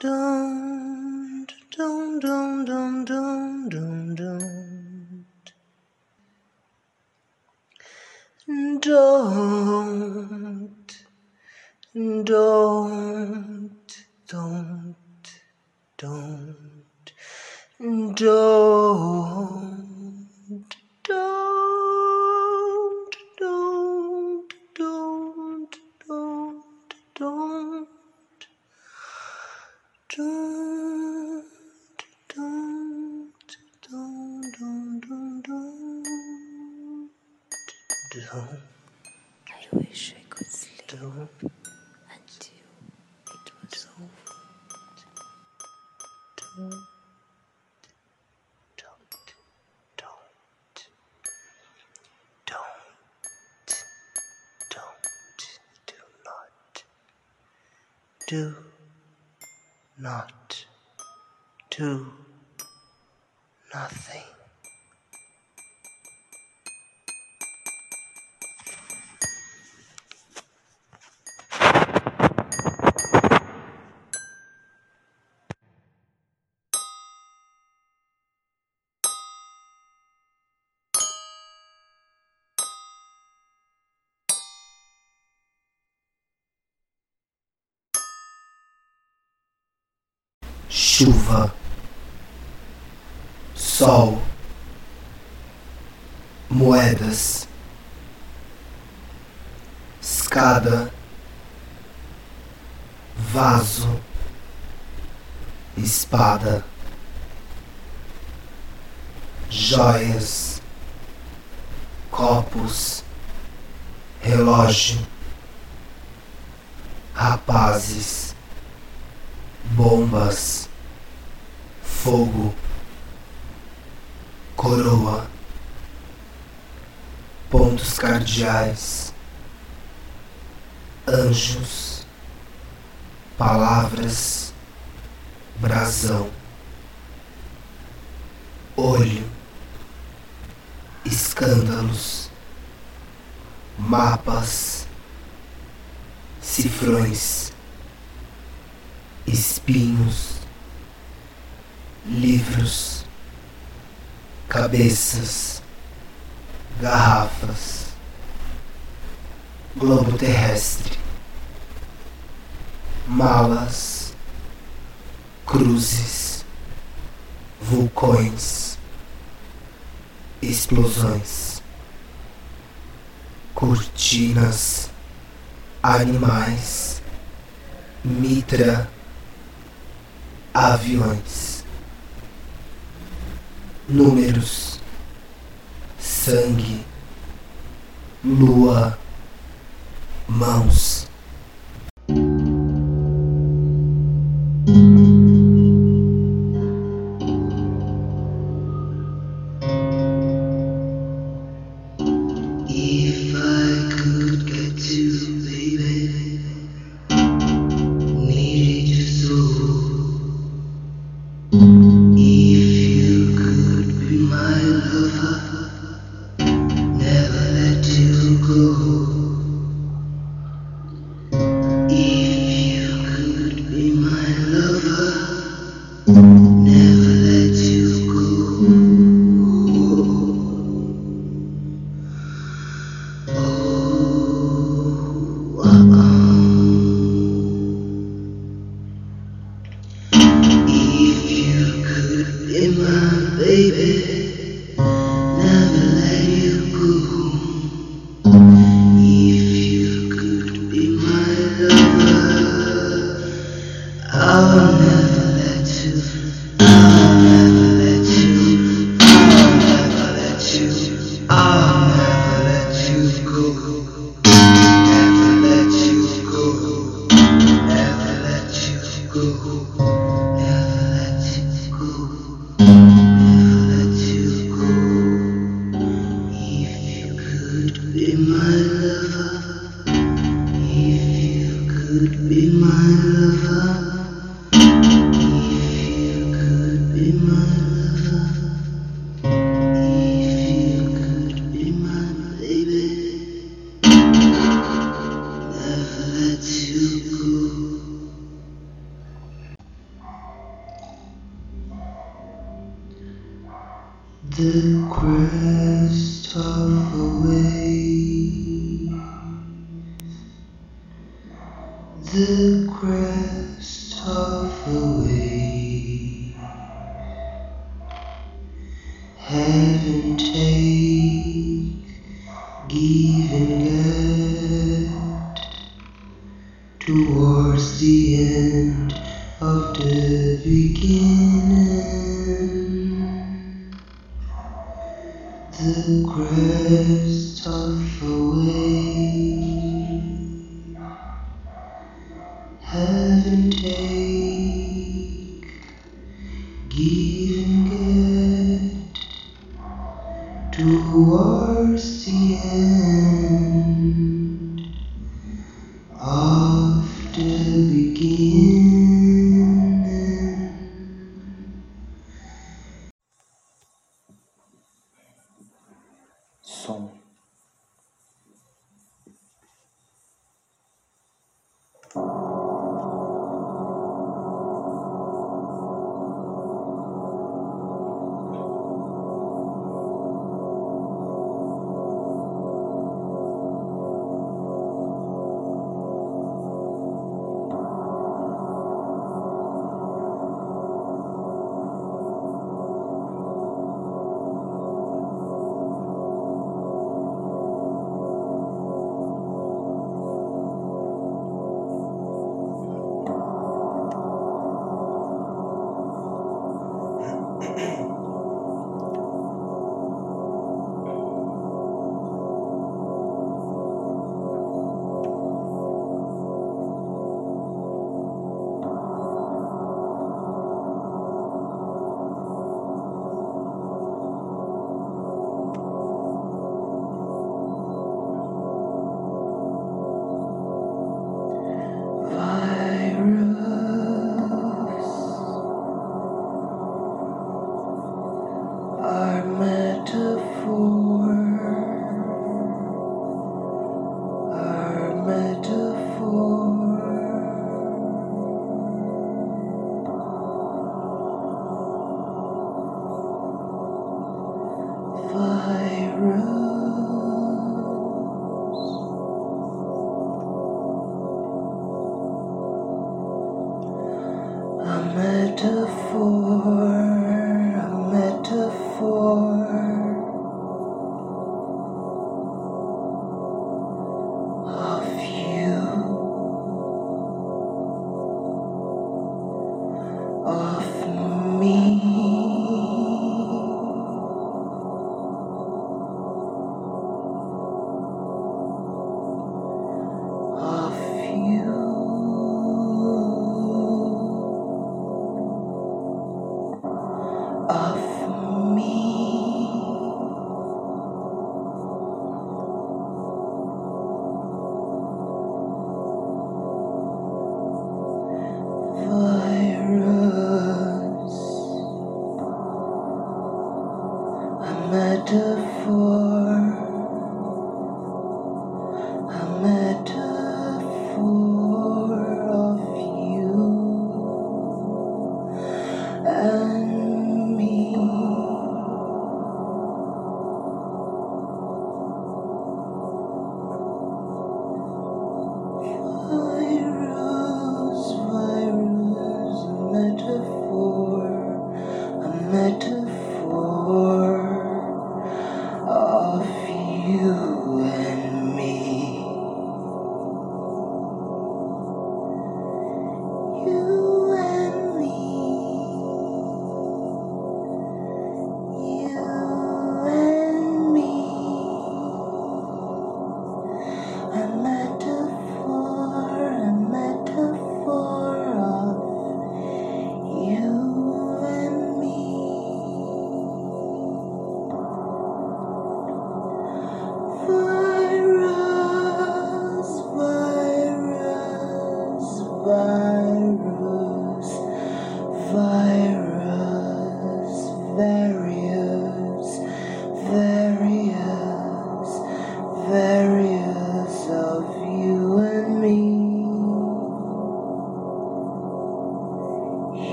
don't I wish I could sleep until it was over. Don't, don't, don't, don't, do not, do not, do nothing. sol, moedas, escada, vaso, espada, joias, copos, relógio, rapazes, bombas, fogo coroa, pontos cardeais, anjos, palavras, brasão, olho, escândalos, mapas, cifrões, espinhos, livros cabeças, garrafas, globo terrestre, malas, cruzes, vulcões, explosões, cortinas, animais, mitra, aviões números, sangue, lua, mãos.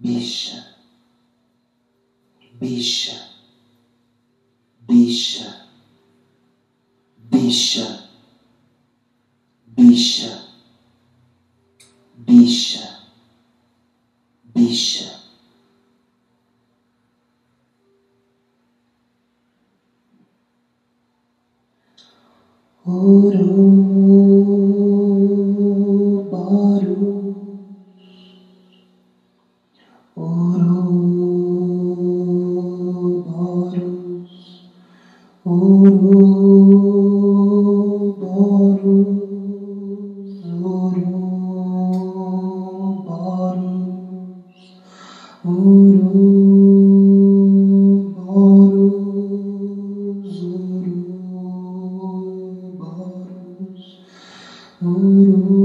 bicha, bicha, bicha, bicha, bicha, bicha, bicha. Ouro. Guru.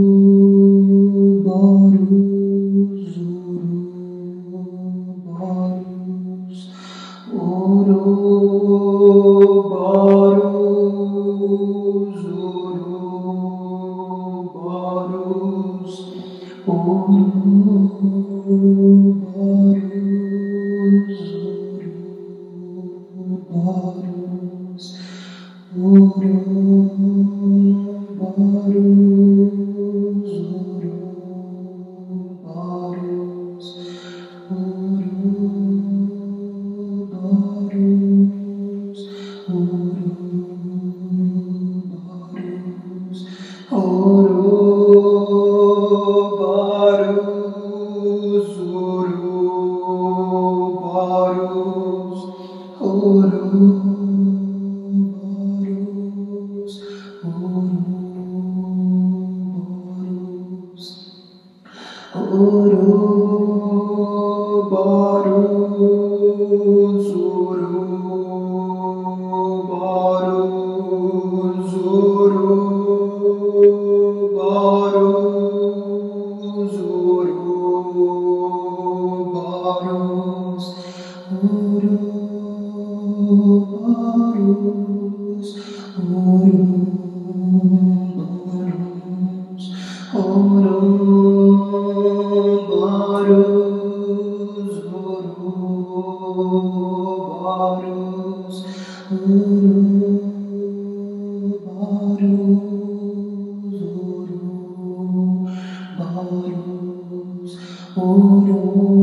Oh.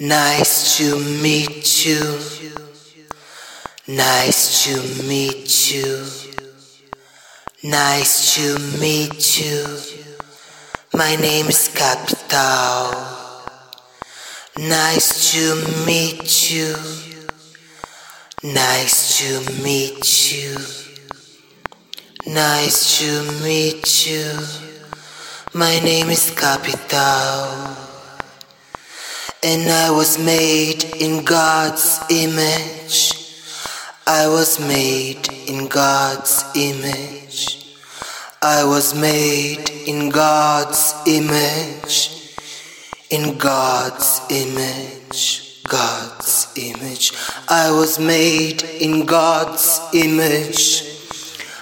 Nice to meet you. Nice to meet you. Nice to meet you. My name is Capital. Nice to meet you. Nice to meet you. Nice to meet you. My name is Capital. And I was made in God's image. I was made in God's image. I was made in God's image. In God's image. God's image. I was made in God's image.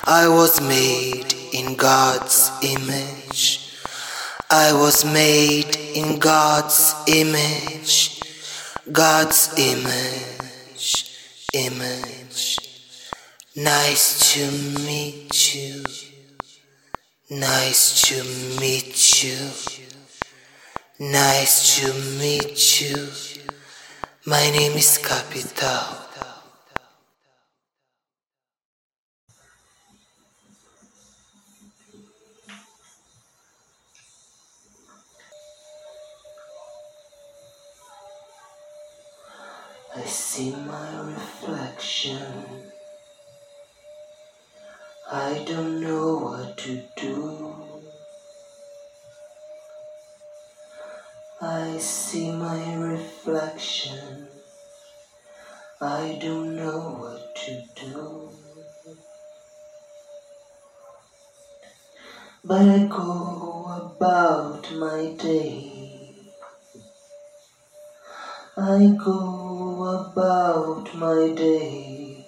I was made in God's image. I was made in God's image, God's image, image. Nice to meet you, nice to meet you, nice to meet you. My name is Capital. I see my reflection. I don't know what to do. I see my reflection. I don't know what to do. But I go about my day. I go about my day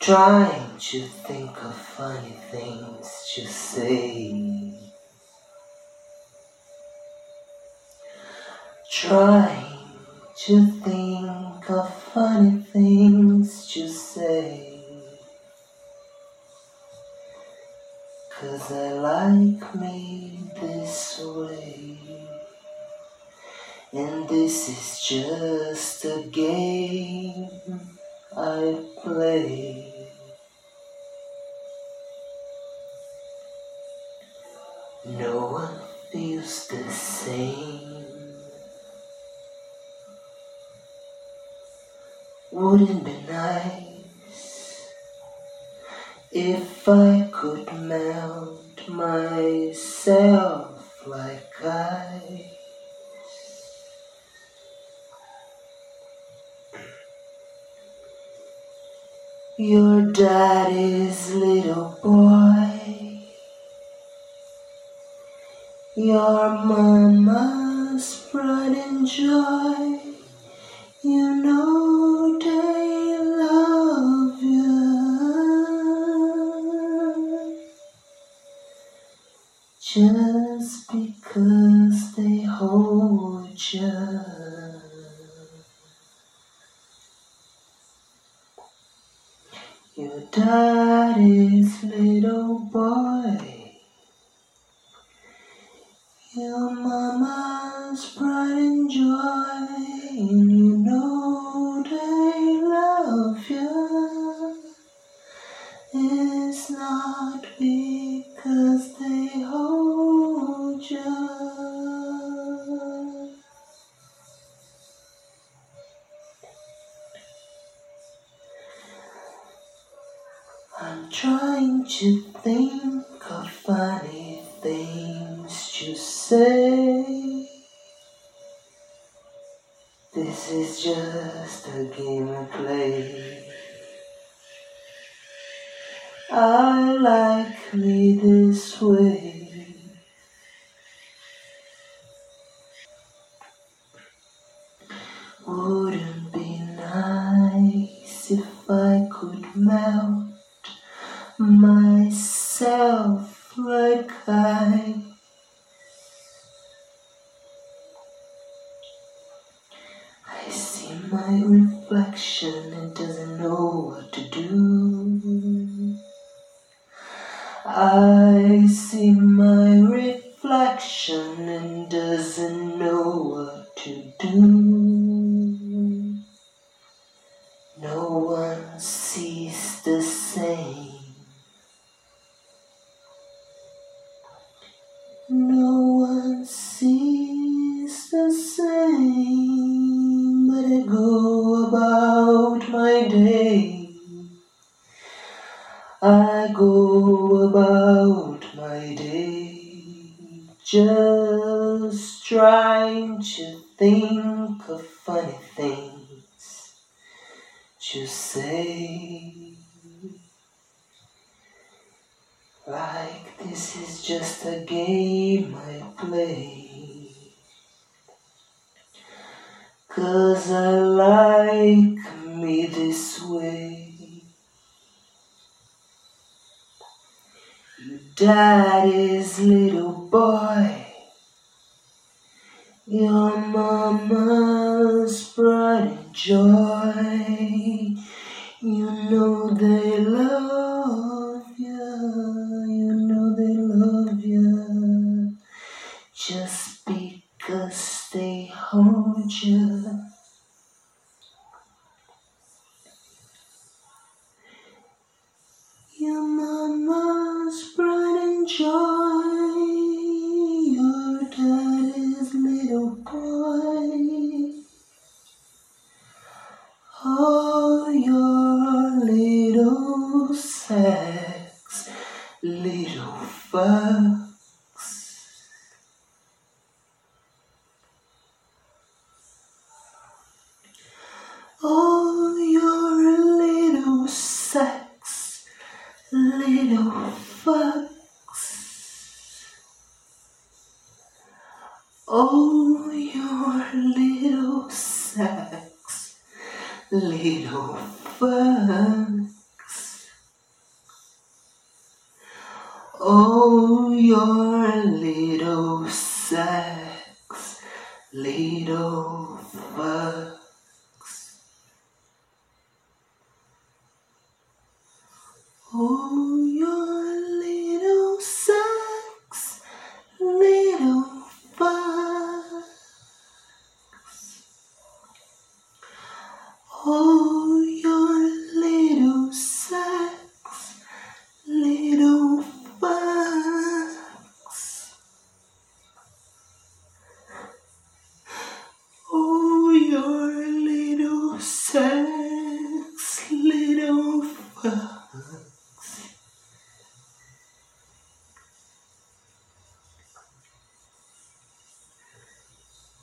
trying to think of funny things to say. Trying to think of funny things to say. Cause I like me this way. And this is just a game I play. No one feels the same. Wouldn't Your daddy's little boy. Your mama's pride and joy. think of funny things to say. This is just a game I play. I like me this way. think of funny things to say. Like this is just a game I play. Cause I like me this way. Daddy's little boy. joy. Oh, your little sex, little fucks. Oh.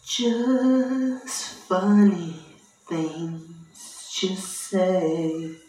Just funny things to say.